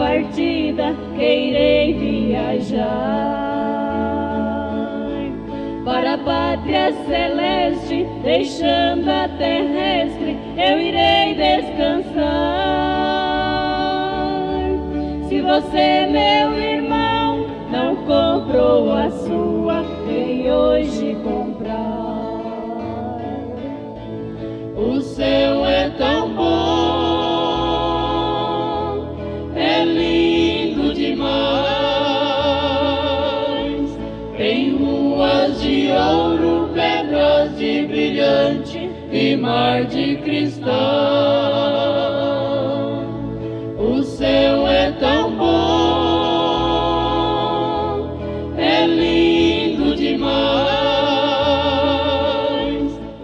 partida, que irei viajar para a pátria celeste, deixando a terrestre, eu irei descansar. Se você, meu irmão, não comprou a sua, vem hoje comprar. Mar de cristal. O céu é tão bom, é lindo demais.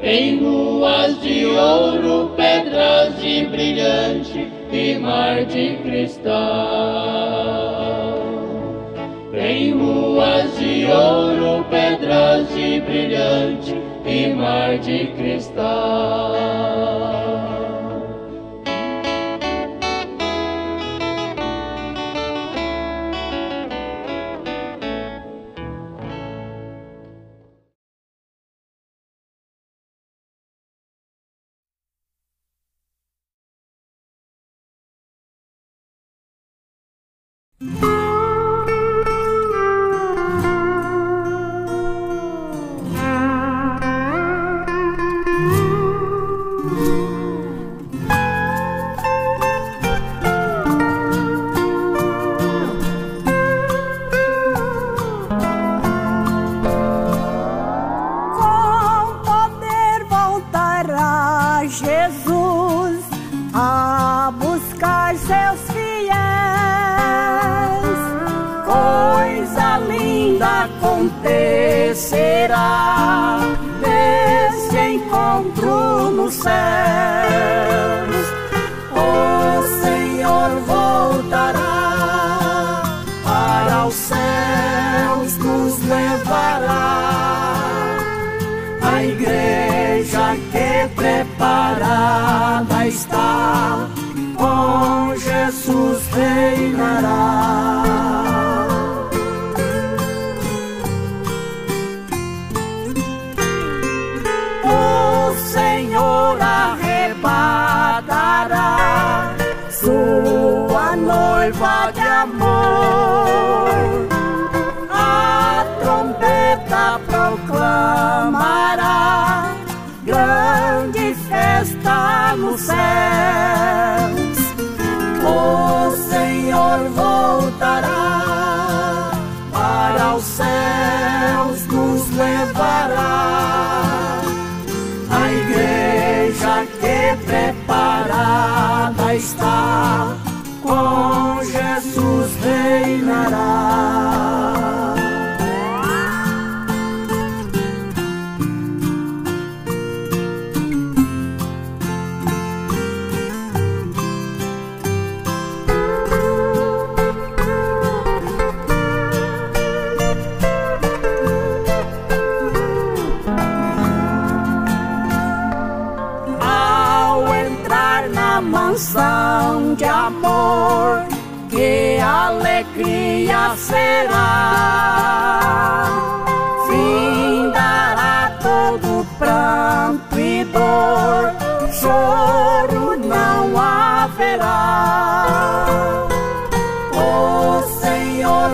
Tem ruas de ouro, pedras de brilhante e mar de cristal. Tem ruas de ouro, pedras de brilhante e mar de cristal. Está, nos céus. O Senhor voltará para os céus nos levará. A igreja que preparada está, com alegria será. Fim dará todo pranto e dor, choro não haverá. O Senhor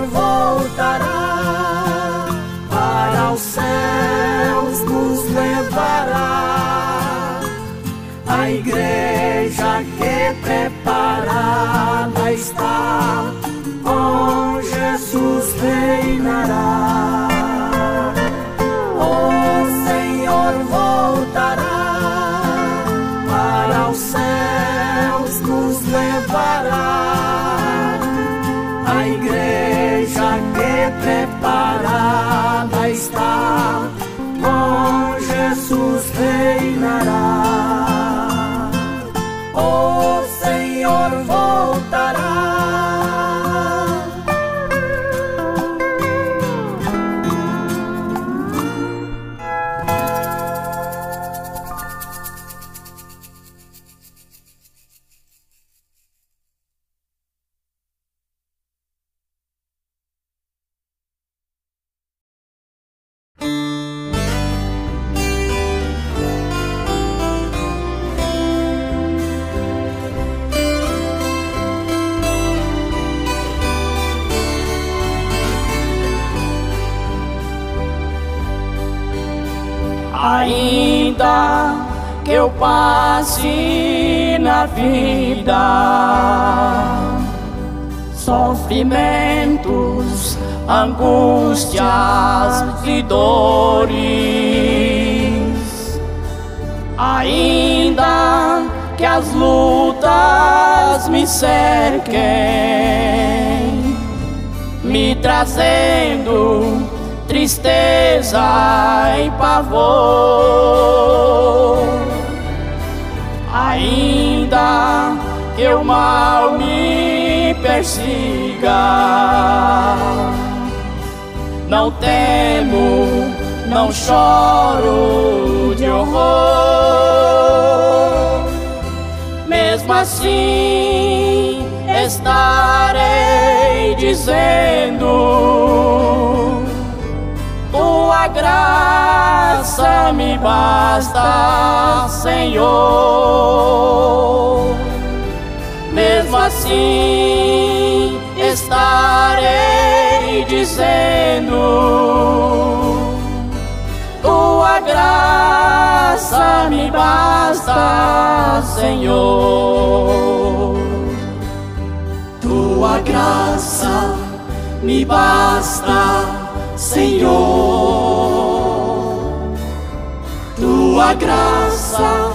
ainda que as lutas me cerquem, me trazendo tristeza e pavor. Ainda que o mal me persiga, não temo, não choro de horror. Mesmo assim, estarei dizendo tua graça me basta, Senhor. Mesmo assim, estarei dizendo: Tua graça me basta, Senhor. Tua graça me basta. Senhor, tua graça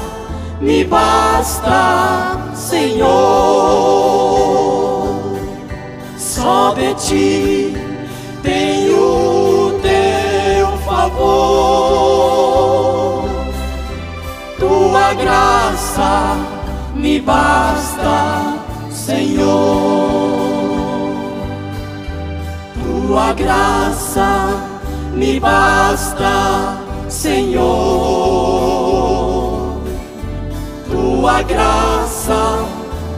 me basta, Senhor. Só de ti teu tua graça me basta, Senhor tua graça me basta, Senhor. Tua graça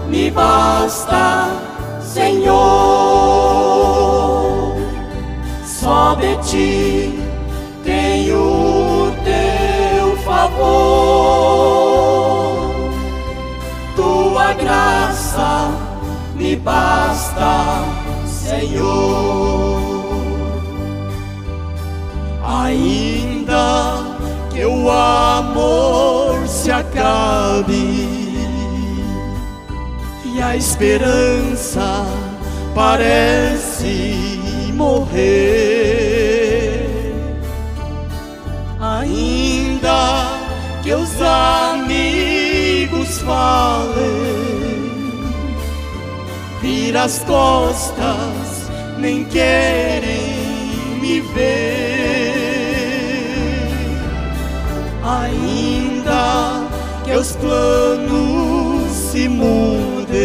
me basta, Senhor. Só de ti Tua graça me basta, Senhor. Ainda que o amor se acabe e a esperança parece morrer, os amigos falem vira as costas, nem querem me ver. Ainda que os planos se mudem,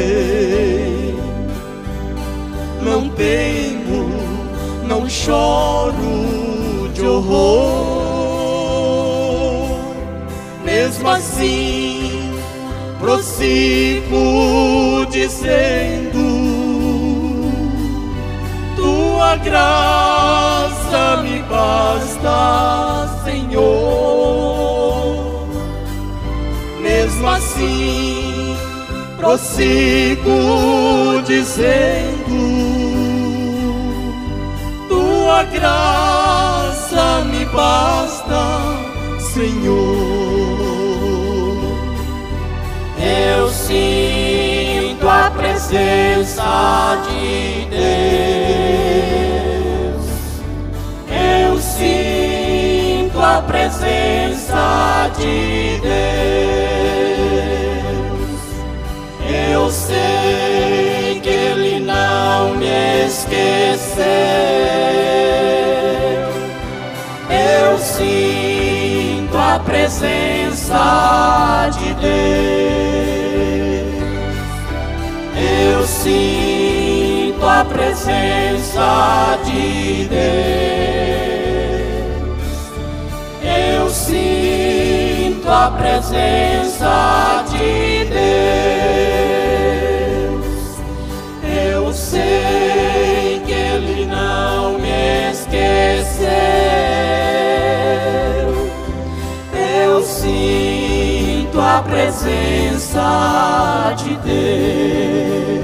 não temo, não choro de horror. Mesmo assim, prossigo dizendo: Tua graça me basta, Senhor. Mesmo assim, prossigo dizendo: Tua graça me basta, Senhor. Presença de Deus. Eu sinto a presença de Deus. Eu sei que Ele não me esqueceu. Eu sinto a presença de Deus. Sinto a presença de Deus. Eu sinto a presença de Deus. Eu sei que Ele não me esqueceu. Eu sinto a presença de Deus.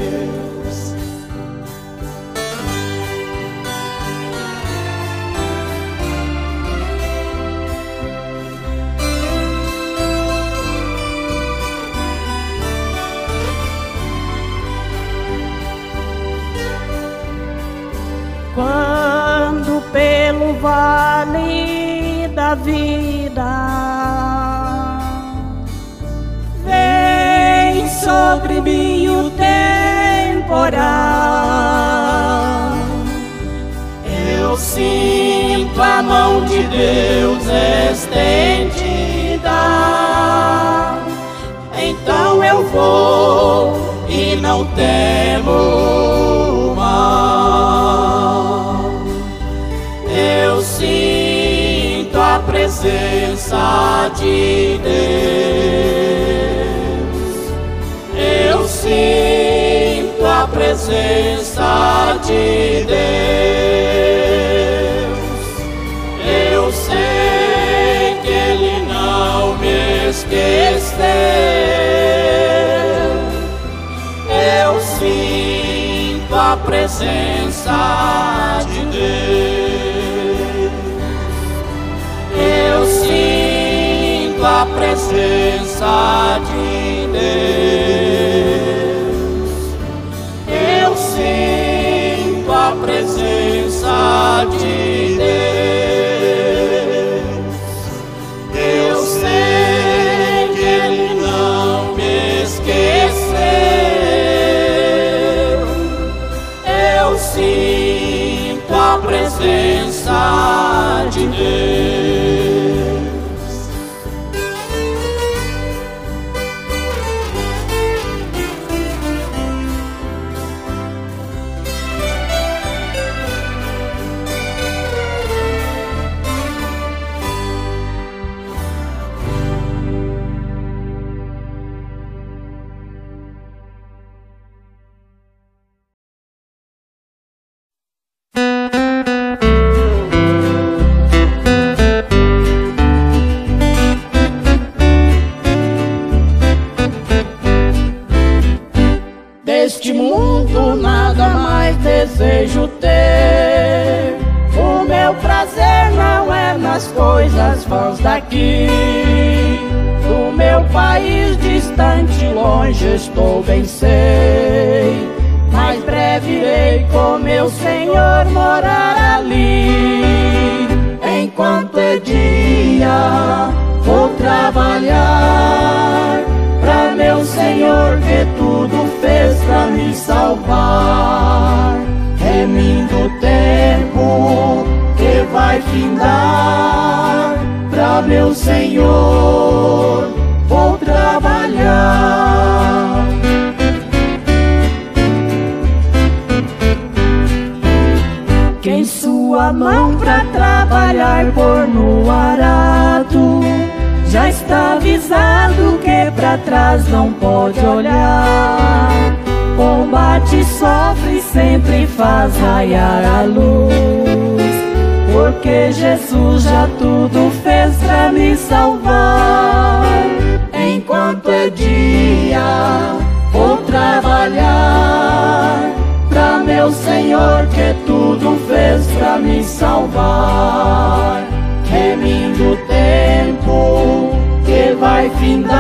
Da vida. Vem sobre mim o temporal, Eu sinto a mão de Deus estendida. Então eu vou e não temo presença de Deus. Eu sinto a presença de Deus. Eu sei que Ele não me esqueceu. Eu sinto a presença de Deus. Presença de Deus. Eu sinto a presença de Deus. Eu sei que Ele não me esqueceu. Eu sinto a presença de Deus. Trabalhar pra meu Senhor que tudo fez pra me salvar. Remindo o tempo que vai findar pra meu Senhor vou trabalhar. Quem sua mão pra trabalhar por no arado Já está avisado que pra trás não pode olhar. Combate, sofre, sempre faz raiar a luz. Porque Jesus já tudo fez pra me salvar. Enquanto é dia, vou trabalhar pra meu Senhor que tudo fez pra me salvar. Vai findar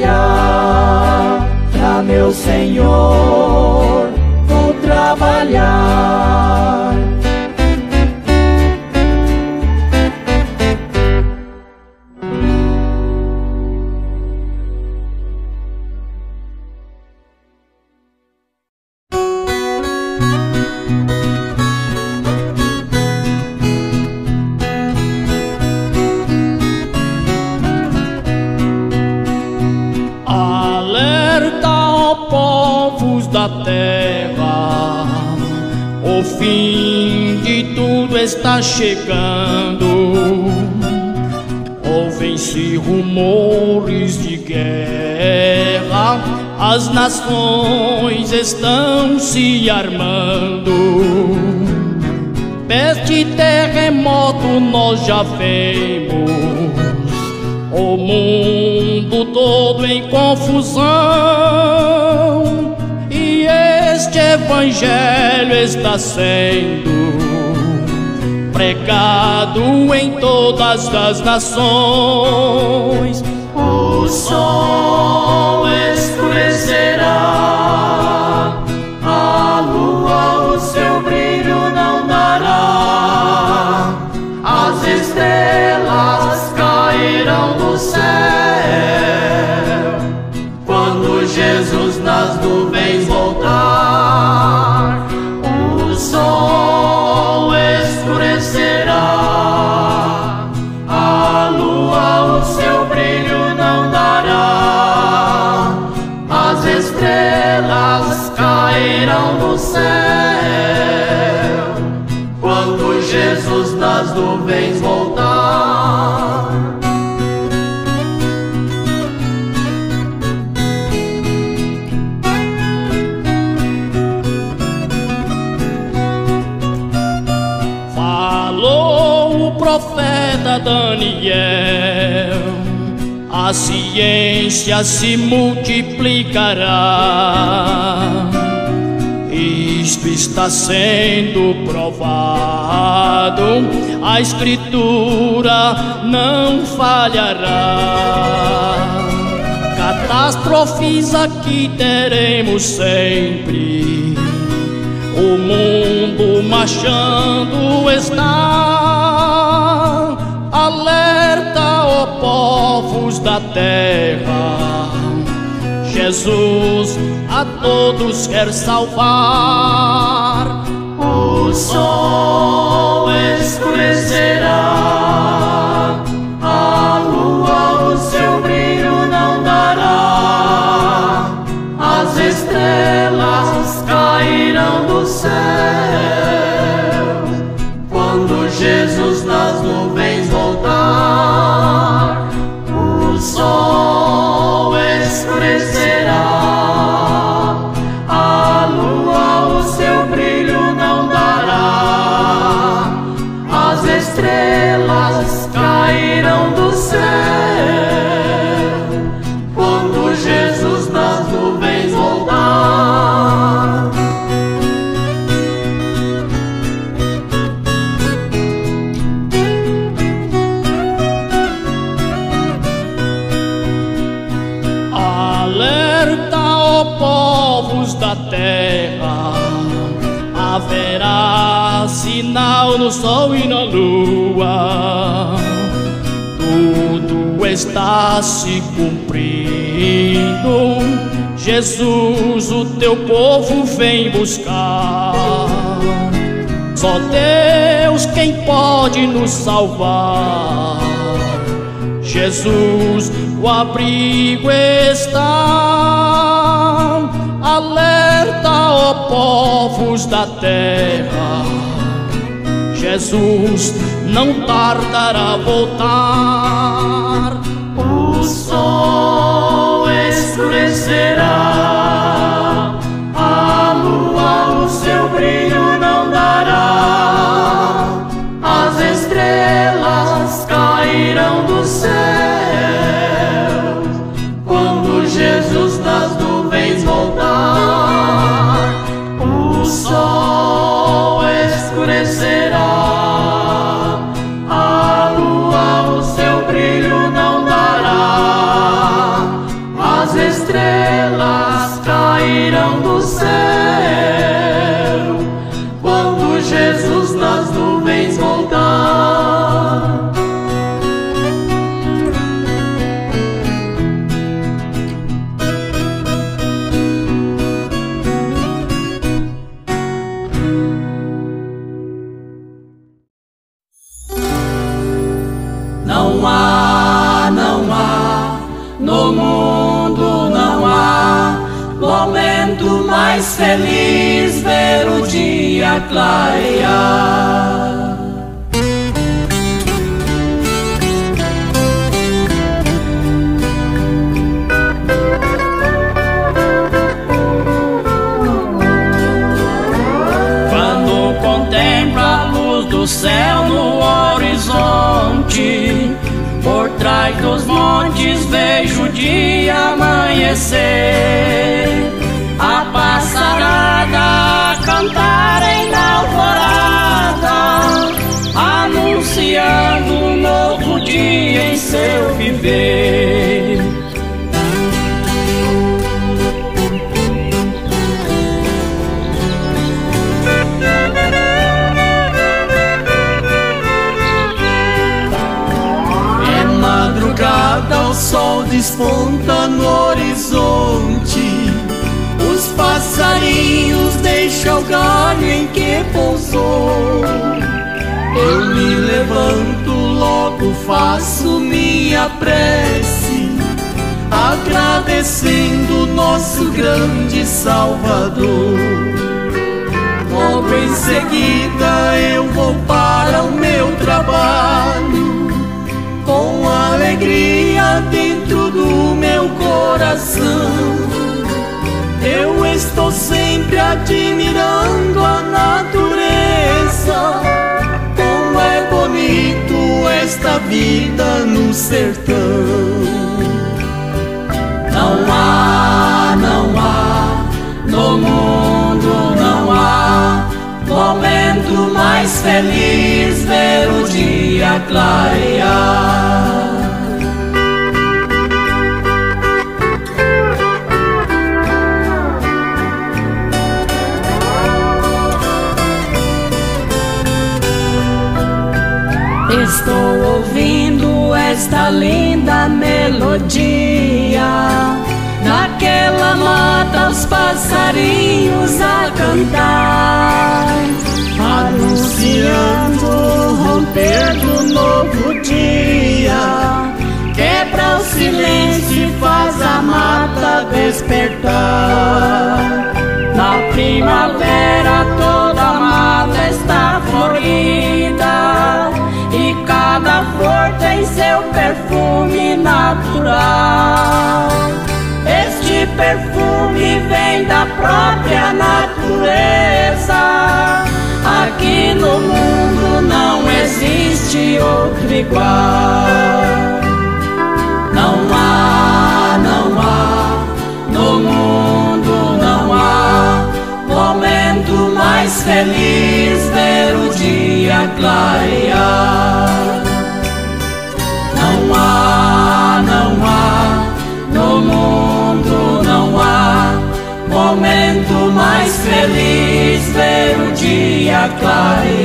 trabalhar pra meu Senhor. Vou trabalhar. Vemos o mundo todo em confusão. E este evangelho está sendo pregado em todas as nações. O sol escurecerá, céu quando Jesus nas nuvens voltar. Profeta Daniel, a ciência se multiplicará. Isto está sendo provado, a Escritura não falhará. Catástrofes aqui teremos sempre, o mundo marchando está. Da terra. Jesus a todos quer salvar. O sol escurecerá, se cumprindo. Jesus, o teu povo vem buscar. Só Deus quem pode nos salvar. Jesus, o abrigo está. Alerta, ó povos da terra. Jesus não tardará voltar. Escurecerá, desponta no horizonte. Os passarinhos deixam o galho em que pousou. Eu me levanto, logo faço minha prece, agradecendo nosso grande Salvador. Logo em seguida eu vou para o meu trabalho alegria dentro do meu coração. Eu estou sempre admirando a natureza. Como é bonito esta vida no sertão. Não há, não há, no mundo não há momento mais feliz ver o dia clarear. Estou ouvindo esta linda melodia. Naquela mata os passarinhos a cantar, anunciando o romper do novo dia. quebra o silêncio e faz a mata despertar. Na primavera toda a mata está florida cada flor tem seu perfume natural. Este perfume vem da própria natureza. Aqui no mundo não existe outro igual. Não há, não há, no mundo não há momento mais feliz ver o dia clarear. Clarear.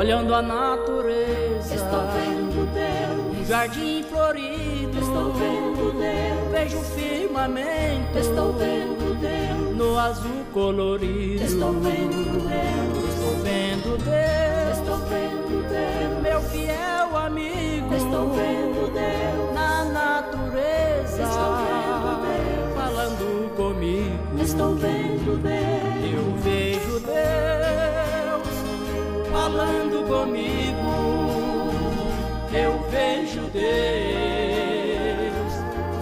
Olhando a natureza. Estou vendo Deus. Um jardim florido. Estou vendo Deus. Vejo o firmamento. Estou vendo Deus. No azul colorido. Estou vendo Deus. Estou vendo Deus. Estou vendo Deus. Meu fiel amigo. Estou vendo Deus. Na natureza. Estou vendo Deus. Falando comigo. Estou vendo Deus. Falando comigo. Eu vejo Deus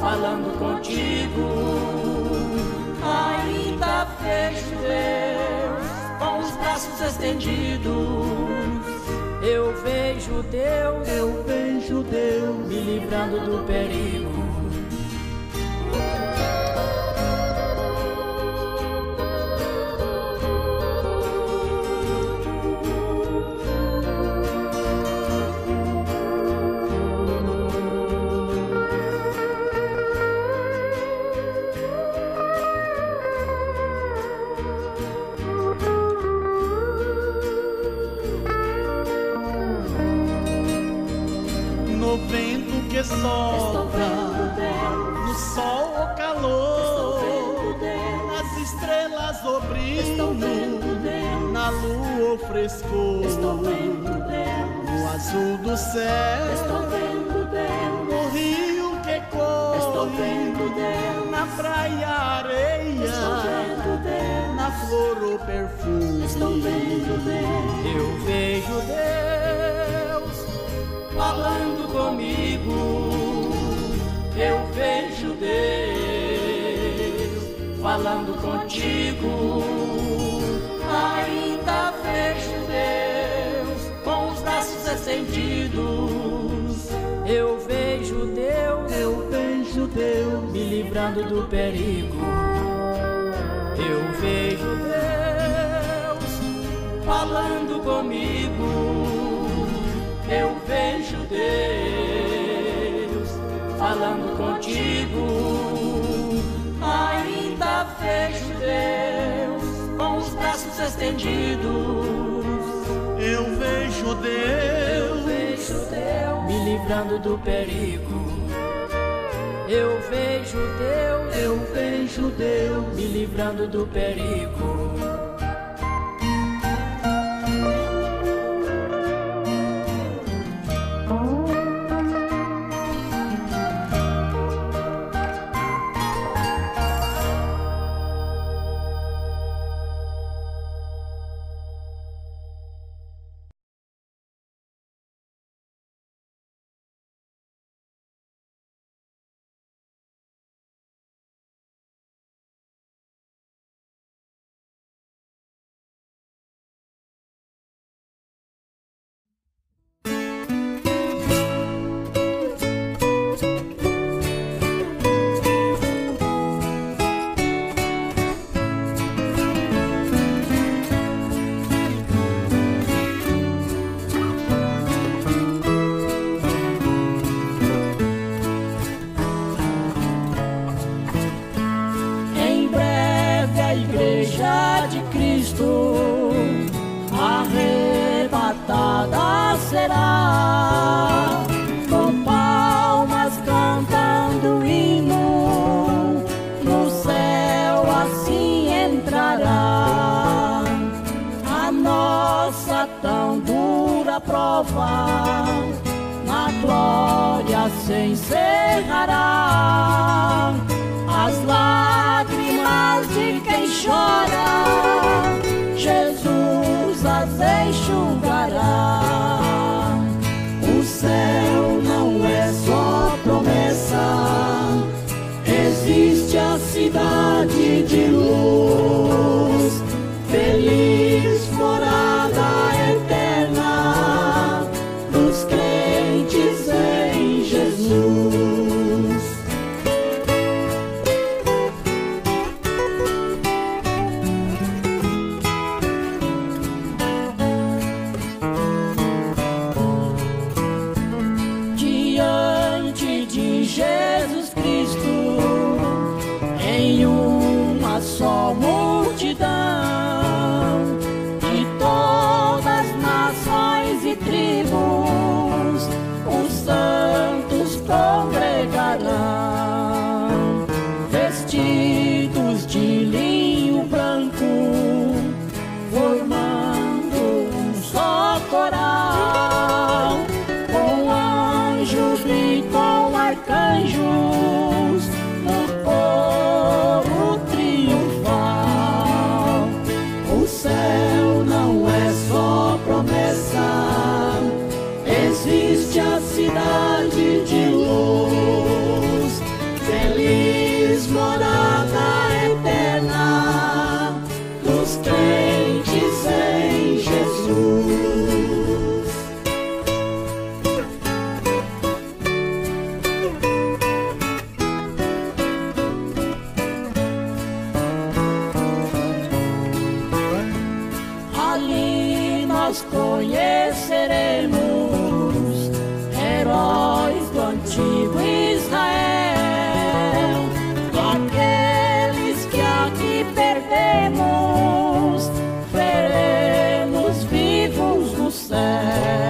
falando contigo. Ainda vejo Deus com os braços estendidos. Eu vejo Deus, Eu vejo Deus me livrando do perigo. Estendidos. Eu vejo Deus, Eu vejo Deus me livrando do perigo. Eu vejo Deus falando comigo. Eu vejo Deus falando contigo. Ainda vejo Deus com os braços estendidos. Eu vejo Deus, Vejo Deus me livrando do perigo. Eu vejo Deus, eu vejo Deus, me livrando do perigo. Lágrimas de quem chora, céu.